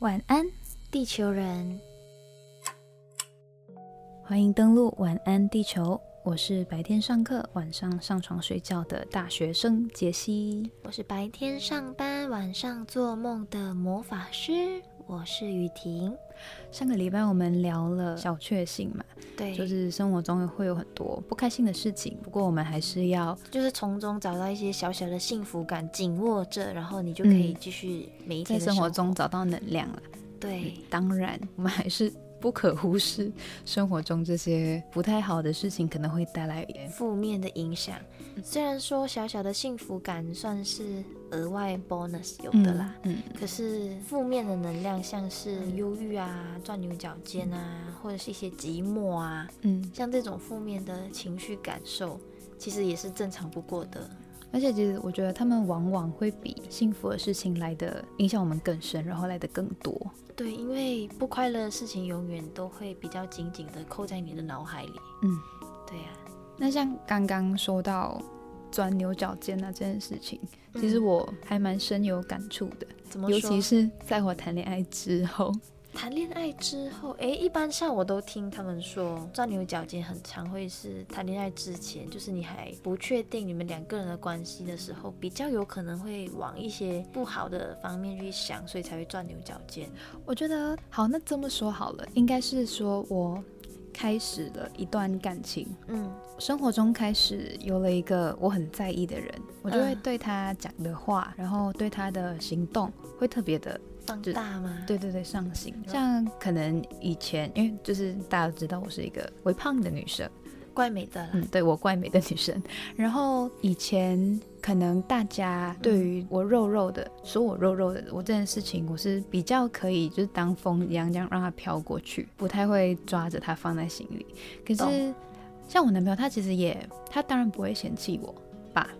晚安，地球人！欢迎登录晚安地球。我是白天上课、晚上上床睡觉的大学生杰西。我是白天上班、晚上做梦的魔法师。我是雨婷。上个礼拜我们聊了小确幸嘛，对，就是生活中会有很多不开心的事情，不过我们还是要就是从中找到一些小小的幸福感，紧握着，然后你就可以继续每一天在生活中找到能量了。对，当然我们还是。不可忽视，生活中这些不太好的事情可能会带来负面的影响。虽然说小小的幸福感算是额外 bonus 有的啦，嗯，可是负面的能量，像是忧郁啊、钻牛角尖啊，或者是一些寂寞啊，嗯，像这种负面的情绪感受，其实也是正常不过的。而且其实我觉得他们往往会比幸福的事情来的影响我们更深，然后来的更多。对，因为不快乐的事情永远都会比较紧紧的扣在你的脑海里。嗯，对呀。那像刚刚说到钻牛角尖啊这件事情，其实我还蛮深有感触的。怎么说？尤其是在我谈恋爱之后。谈恋爱之后，哎，一般上我都听他们说，钻牛角尖很常会是谈恋爱之前，就是你还不确定你们两个人的关系的时候，比较有可能会往一些不好的方面去想，所以才会钻牛角尖。我觉得好，那这么说好了，应该是说我开始了一段感情，嗯，生活中开始有了一个我很在意的人，我就会对他讲的话，然后对他的行动会特别的。放大吗？对对对，上行。像可能以前，因为就是大家都知道我是一个微胖的女生，怪美的。嗯，对我怪美的女生。然后以前可能大家对于我肉肉的，说我肉肉的，我这件事情我是比较可以，就是当风一样这样让它飘过去，不太会抓着它放在心里。可是像我男朋友，他其实也，他当然不会嫌弃我吧。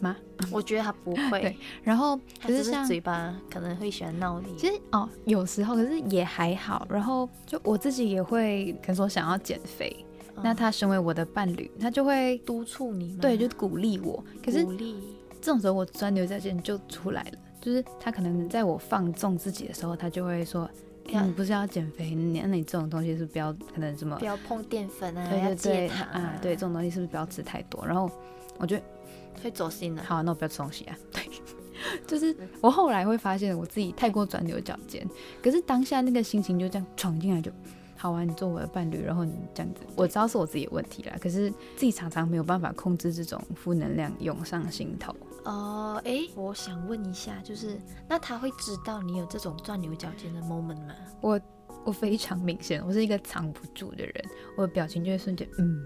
吗？我觉得他不会。对，然后可是像嘴巴可能会喜欢闹你。其实哦，有时候可是也还好。然后就我自己也会，可能说想要减肥，那他身为我的伴侣，他就会督促你，对，就鼓励我。可是鼓励这种时候，我钻牛角尖就出来了。就是他可能在我放纵自己的时候，他就会说：“你不是要减肥？那你这种东西是不要可能什么不要碰淀粉啊，对对对啊，对这种东西是不是不要吃太多？”然后我觉得。会走心了。好，那我不要吃东西啊。对，就是我后来会发现我自己太过钻牛角尖，可是当下那个心情就这样闯进来就，好啊，你做我的伴侣，然后你这样子，我知道是我自己的问题啦，可是自己常常没有办法控制这种负能量涌上心头。哦，哎，我想问一下，就是那他会知道你有这种钻牛角尖的 moment 吗？我我非常明显，我是一个藏不住的人，我的表情就会瞬间嗯。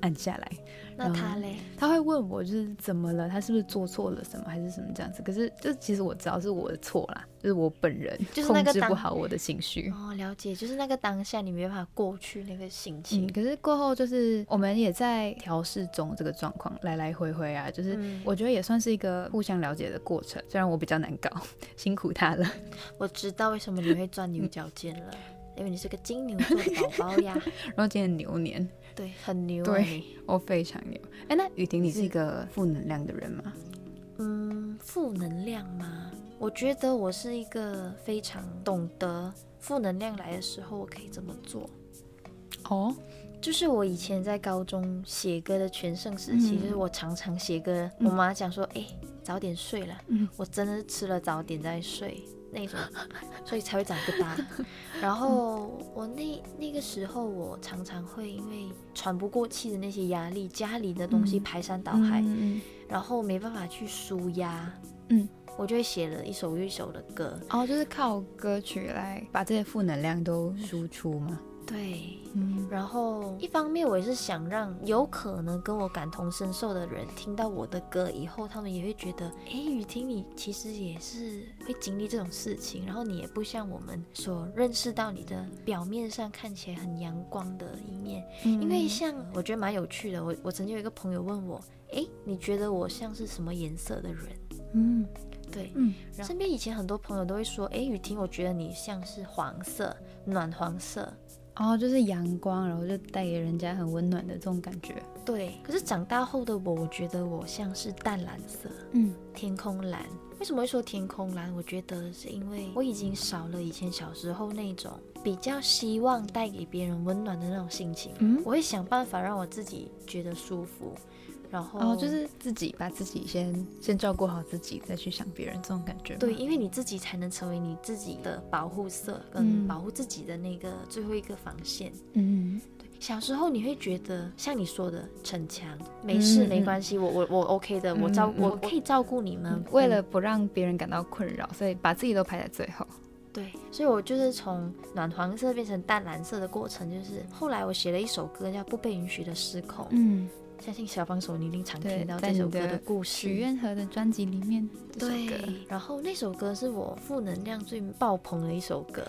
按下来，那他嘞？他会问我就是怎么了？他是不是做错了什么，还是什么这样子？可是就其实我知道是我的错啦，就是我本人 就是控制不好我的情绪。哦，了解，就是那个当下你没办法过去那个心情。可是过后就是我们也在调试中，这个状况来来回回啊，就是我觉得也算是一个互相了解的过程。虽然我比较难搞，辛苦他了。我知道为什么你会钻牛角尖了，因为你是个金牛座的宝宝呀。然后今天牛年。对，很牛。对，我非常牛。哎，那雨婷，你是一个负能量的人吗？嗯，负能量吗？我觉得我是一个非常懂得负能量来的时候，我可以怎么做。哦，就是我以前在高中写歌的全盛时期，就是我常常写歌，我妈讲说：“哎，早点睡了。”嗯，我真的是吃了早点再睡。那种，所以才会长不大。然后我那那个时候，我常常会因为喘不过气的那些压力，家里的东西排山倒海，然后没办法去舒压，嗯，我就会写了一首又一首的歌，哦，就是靠歌曲来把这些负能量都输出嘛？对，嗯，然后一方面我也是想让有可能跟我感同身受的人听到我的歌以后，他们也会觉得，哎，雨婷你其实也是会经历这种事情，然后你也不像我们所认识到你的表面上看起来很阳光的一面，因为像我觉得蛮有趣的，我我曾经有一个朋友问我，哎，你觉得我像是什么颜色的人？嗯，对，嗯，身边以前很多朋友都会说，哎，雨婷，我觉得你像是黄色，暖黄色。哦，就是阳光，然后就带给人家很温暖的这种感觉。对，可是长大后的我，我觉得我像是淡蓝色，嗯，天空蓝。为什么会说天空蓝？我觉得是因为我已经少了以前小时候那种比较希望带给别人温暖的那种心情。嗯我会想办法让我自己觉得舒服，然后哦，就是自己把自己先先照顾好自己，再去想别人这种感觉。对，因为你自己才能成为你自己的保护色，嗯跟保护自己的那个最后一个防线。嗯，对小时候你会觉得像你说的逞强，没事、嗯没关系，我我我 OK 的，我照我可以照顾你们。为了不让别人感到困扰，所以把自己都排在最后。对，所以我就是从暖黄色变成淡蓝色的过程，就是后来我写了一首歌叫《不被允许的失控》，嗯，相信小帮手你一定常听到这首歌的故事。许愿盒的专辑里面。对，然后那首歌是我负能量最爆棚的一首歌。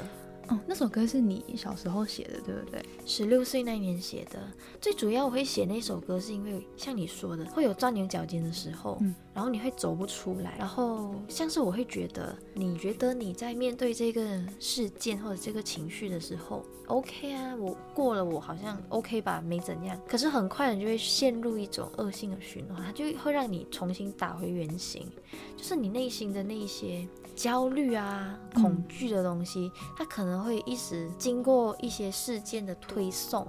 哦，那首歌是你小时候写的，对不对？十六岁那年写的，最主要我会写那首歌，是因为像你说的，会有钻牛角尖的时候，嗯然后你会走不出来，然后像是我会觉得，你觉得你在面对这个事件或者这个情绪的时候，OK 啊，我过了，我好像 OK 吧，没怎样，可是很快你就会陷入一种恶性的循环，它就会让你重新打回原形，就是你内心的那些焦虑啊、恐惧的东西，它可能会一时经过一些事件的推送，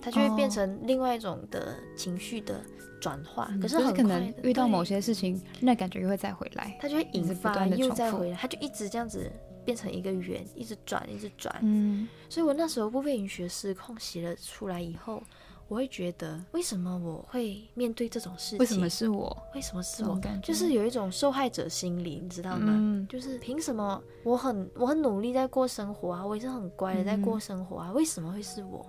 它就会变哦成另外一种的情绪的转化。可是很快遇到某些事情，那感觉又会再回来。它就会引发又再回来，它就一直这样子变成一个圆，一直转，一直转。嗯，所以我那时候不被允许的失控写了出来以后，我会觉得为什么我会面对这种事情？为什么是我？为什么是我？感觉就是有一种受害者心理，你知道吗？嗯就是凭什么我很我很努力在过生活啊，我也是很乖的在嗯过生活啊，为什么会是我？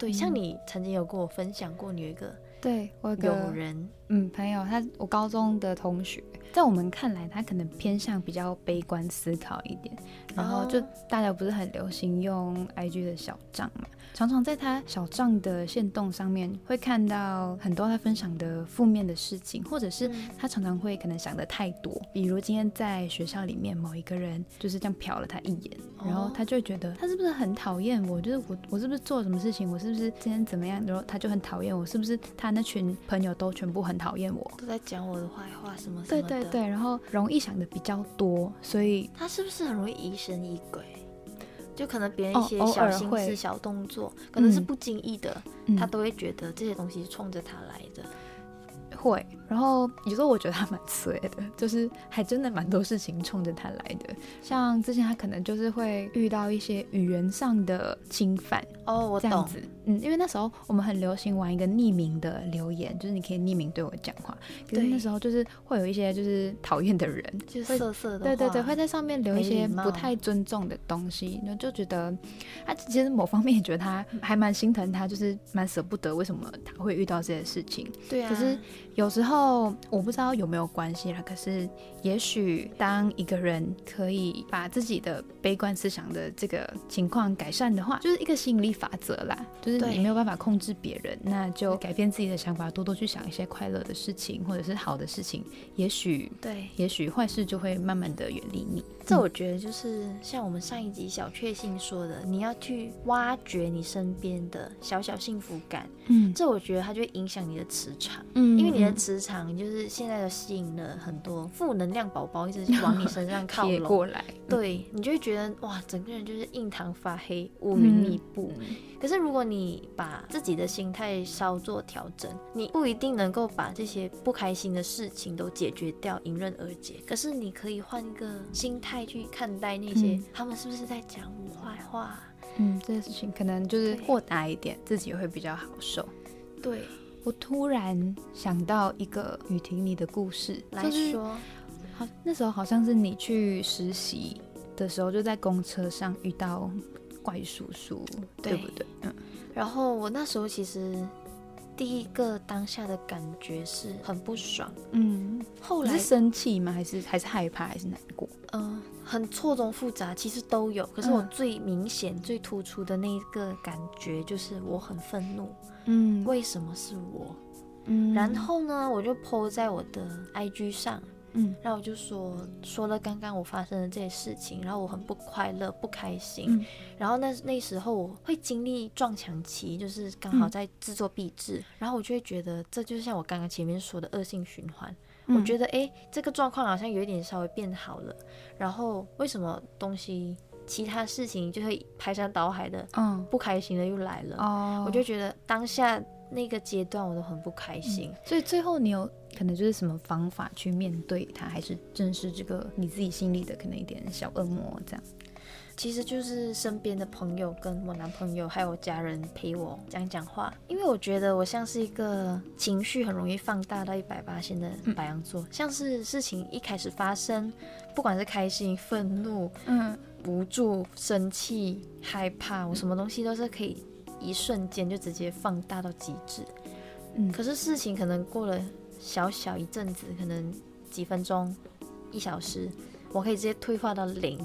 对，像你曾经有跟我分享过，你有一个对我有个友人，嗯朋友，他我高中的同学，在我们看来，他可能偏向比较悲观思考一点。然后就哦大家不是很流行用 IG 的小账嘛，常常在他小账的线动上面会看到很多他分享的负面的事情，或者是嗯他常常会可能想的太多，比如今天在学校里面某一个人就是这样瞟了他一眼，然后哦他就会觉得他是不是很讨厌我，就是我我是不是做了什么事情，我是不是今天怎么样，然后他就很讨厌我，是不是他那群朋友都全部很讨厌我？都在讲我的坏话什么什么的。对对对，然后容易想的比较多，所以他是不是很容易疑神疑鬼？就可能别人哦一些小心思、小动作，可能是嗯不经意的，嗯他都会觉得这些东西是冲着他来的。会，然后有时候我觉得他蛮衰的，就是还真的蛮多事情冲着他来的。像之前他可能就是会遇到一些语言上的侵犯，哦，我懂。这样子，嗯，因为那时候我们很流行玩一个匿名的留言，就是你可以匿名对我讲话，可是那时候就是会有一些就是讨厌的人，就会色色的对对对，会在上面留一些不太尊重的东西，然后就觉得他其实某方面也觉得他还蛮心疼他，就是蛮舍不得为什么他会遇到这些事情。对啊。可是有时候我不知道有没有关系啦，可是也许当一个人可以把自己的悲观思想的这个情况改善的话，就是一个吸引力法则啦，就是你没有办法控制别人，那就改变自己的想法，多多去想一些快乐的事情或者是好的事情，也许对，也许坏事就会慢慢的远离你。这我觉得就是像我们上一集小确幸说的，你要去挖掘你身边的小小幸福感，嗯。这我觉得它就会影响你的磁场，嗯因为你的磁场就是现在都吸引了很多负能量宝宝一直往你身上靠 拢，过来，对你就会觉得哇，整个人就是印堂发黑，乌云密布。嗯可是如果你把自己的心态稍作调整，你不一定能够把这些不开心的事情都解决掉，迎刃而解。可是你可以换一个心态去看待那些、嗯他们是不是在讲我坏话？嗯，这件事情可能就是豁达一点，自己会比较好受。对，我突然想到一个雨婷你的故事，来就是说，好，那时候好像是你去实习的时候，就在公车上遇到怪叔叔，对对不对？嗯，然后我那时候其实第一个当下的感觉是很不爽，嗯，后来是生气吗？还是还是害怕？还是难过？嗯，很错综复杂，其实都有。可是我嗯最明显、最突出的那一个感觉就是我很愤怒，嗯为什么是我？嗯然后呢，我就 po 在我的 IG 上，嗯然后我就说说了刚刚我发生的这些事情，然后我很不快乐、不开心。嗯然后那那时候我会经历撞墙期，就是刚好嗯在制作壁纸，然后我就会觉得这就像我刚刚前面说的恶性循环。嗯我觉得诶，这个状况好像有一点稍微变好了，然后为什么东西其他事情就会排山倒海的嗯不开心的又来了？哦，我就觉得当下那个阶段我都很不开心。所以最后你有可能就是什么方法去面对它，还是正是这个你自己心里的可能一点小恶魔这样？其实就是身边的朋友跟我男朋友还有家人陪我讲讲话，因为我觉得我像是一个情绪很容易放大到一百八线的白羊座，像是事情一开始发生，不管是开心、愤怒、嗯无助、生气、害怕，我什么东西都是可以一瞬间就直接放大到极致。嗯可是事情可能过了小小一阵子，可能几分钟、一小时，我可以直接退化到零。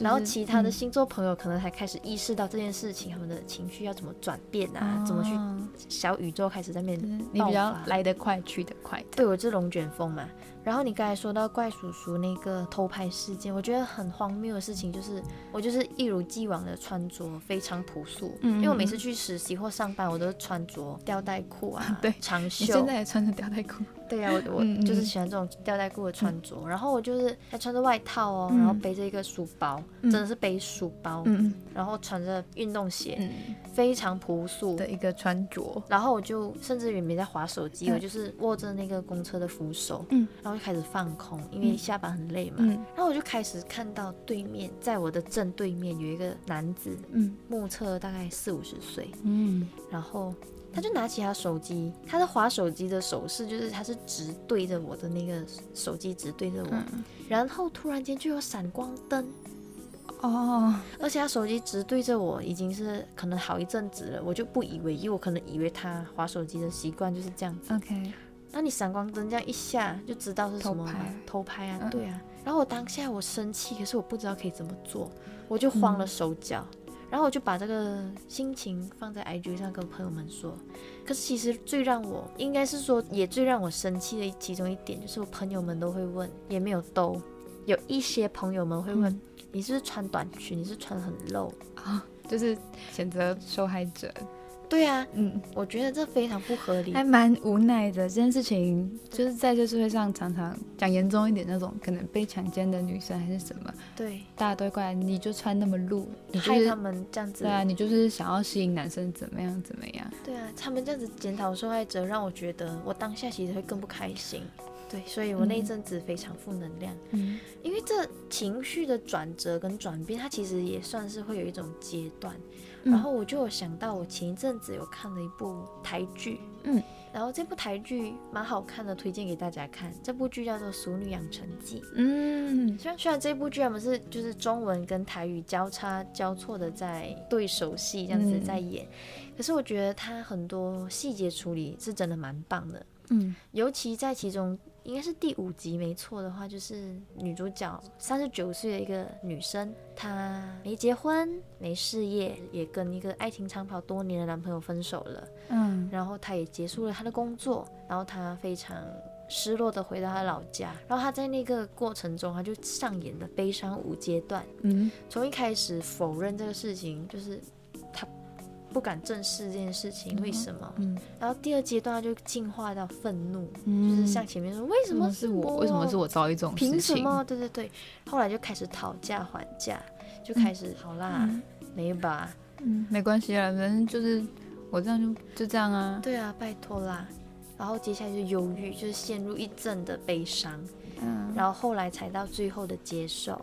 然后其他的嗯星座朋友可能才开始意识到这件事情，他们的情绪要怎么转变啊，怎么去哦小宇宙开始在面就是你比较来得快去得快。对我是龙卷风嘛。然后你刚才说到怪叔叔那个偷拍事件，我觉得很荒谬的事情就是，我就是一如既往的穿着非常朴素，嗯因为我每次去实习或上班，我都是穿着吊带裤啊，对长袖。现，在也穿着吊带裤，对呀、我我就是喜欢这种吊带裤的穿着，然后我就是还穿着外套哦，嗯。然后背着一个书包，嗯。真的是背书包，嗯然后穿着运动鞋，嗯。非常朴素。的一个穿着，然后我就甚至也没在划手机，嗯我就是握着那个公车的扶手，嗯。然后就开始放空，因为嗯下班很累嘛。嗯。然后我就开始看到对面，在我的正对面有一个男子，嗯。目测大概四五十岁，嗯。然后他就拿起他手机，他的划手机的手势就是他是直对着我的那个手机直对着我，嗯。然后突然间就有闪光灯，哦，而且他手机直对着我已经是可能好一阵子了，我就不以为意，我可能以为他划手机的习惯就是这样子。OK，那你闪光灯这样一下就知道是什么吗偷拍啊，嗯对啊。然后我当下我生气，可是我不知道可以怎么做，我就慌了手脚。然后我就把这个心情放在 IG 上跟朋友们说。可是其实最让我应该是说，也最让我生气的其中一点，就是我朋友们都会问，也没有兜，有一些朋友们会问，嗯你是不是穿短裙，你是穿很露啊？就是谴责受害者，对啊，嗯，我觉得这非常不合理。还蛮无奈的。这件事情就是在这社会上常常讲严重一点，那种可能被强奸的女生还是什么，对，大家都怪，你就穿那么露，你就是害他们这样子对啊，你就是想要吸引男生怎么样怎么样。对啊，他们这样子检讨受害者，让我觉得我当下其实会更不开心。对，所以我那一阵子非常负能量，嗯因为这情绪的转折跟转变，它其实也算是会有一种阶段。嗯。然后我就有想到，我前一阵子有看了一部台剧，嗯，然后这部台剧蛮好看的，推荐给大家看。这部剧叫做《熟女养成记》。嗯。虽然虽然这部剧我们是就是中文跟台语交叉交错的在对手戏这样子嗯在演，可是我觉得它很多细节处理是真的蛮棒的，嗯。尤其在其中应该是第五集没错的话，就是女主角三十九岁的一个女生，她没结婚没事业，也跟一个爱情长跑多年的男朋友分手了，嗯。然后她也结束了她的工作，然后她非常失落的回到她老家，然后她在那个过程中，她就上演了悲伤五阶段，嗯。从一开始否认这个事情，就是她不敢正视这件事情，为什么？嗯然后第二阶段就进化到愤怒，嗯，就是像前面说为什么是我？为什么是我遭遇这种事情？凭什么？对对对，后来就开始讨价还价，就开始、好啦，嗯没吧？嗯，没关系啦，反正就是我这样就就这样啊。对啊，拜托啦。然后接下来就忧郁，就是陷入一阵的悲伤，嗯，然后后来才到最后的接受。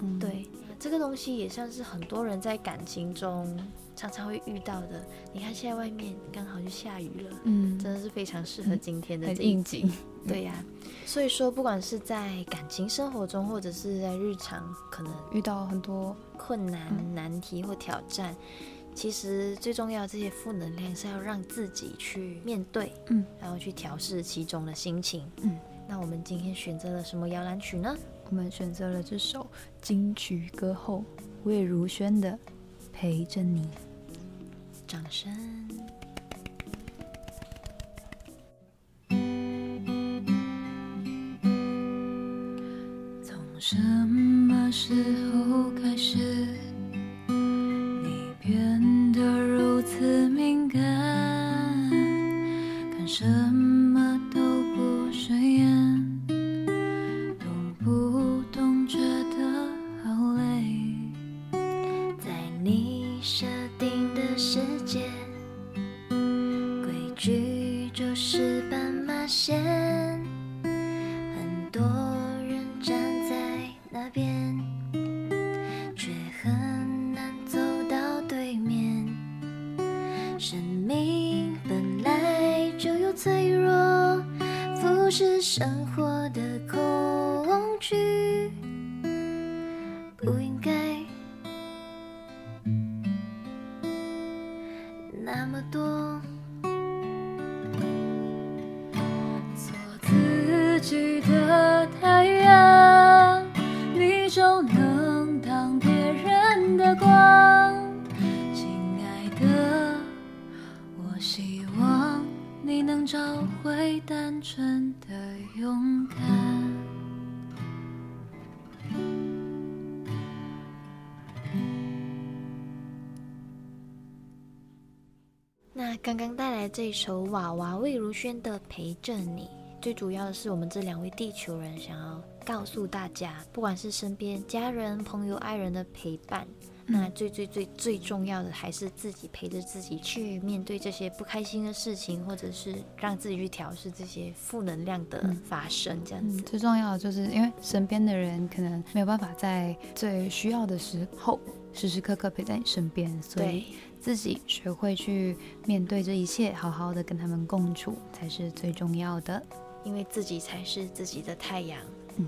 嗯，对，这个东西也像是很多人在感情中常常会遇到的。你看现在外面刚好就下雨了，嗯，真的是非常适合今天的很应景。对呀、所以说不管是在感情生活中，或者是在日常，可能遇到很多困难、难题或挑战，其实最重要的这些负能量是要让自己去面对，嗯，然后去调试其中的心情，嗯。那我们今天选择了什么摇篮曲呢？我们选择了这首金曲歌后魏如萱的《陪着你》。掌声。从什么时候开始很会单纯的勇敢。那刚刚带来这首娃娃魏如萱的《陪着你》，最主要的是我们这两位地球人想要告诉大家，不管是身边家人、朋友、爱人的陪伴，那最最最最重要的还是自己陪着自己去面对这些不开心的事情，或者是让自己去调试这些负能量的发生，这样子嗯，。最重要的就是因为身边的人可能没有办法在最需要的时候时时刻刻陪在你身边，所以，自己学会去面对这一切，好好的跟他们共处才是最重要的。因为自己才是自己的太阳。嗯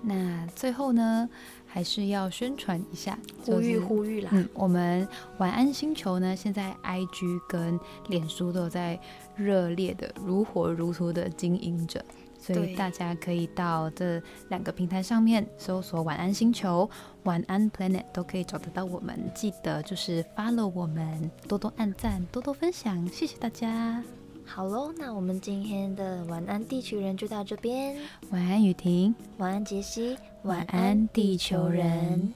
那最后呢，还是要宣传一下，呼吁就是呼吁啦，嗯，我们晚安星球呢，现在 IG 跟脸书都有在热烈的、如火如荼的经营着，所以大家可以到这两个平台上面搜索“晚安星球”、“晚安 Planet” 都可以找得到我们。记得就是 follow 我们，多多按赞，多多分享，谢谢大家。好喽，那我们今天的晚安地球人就到这边。晚安雨婷，晚安，杰西。晚安地球人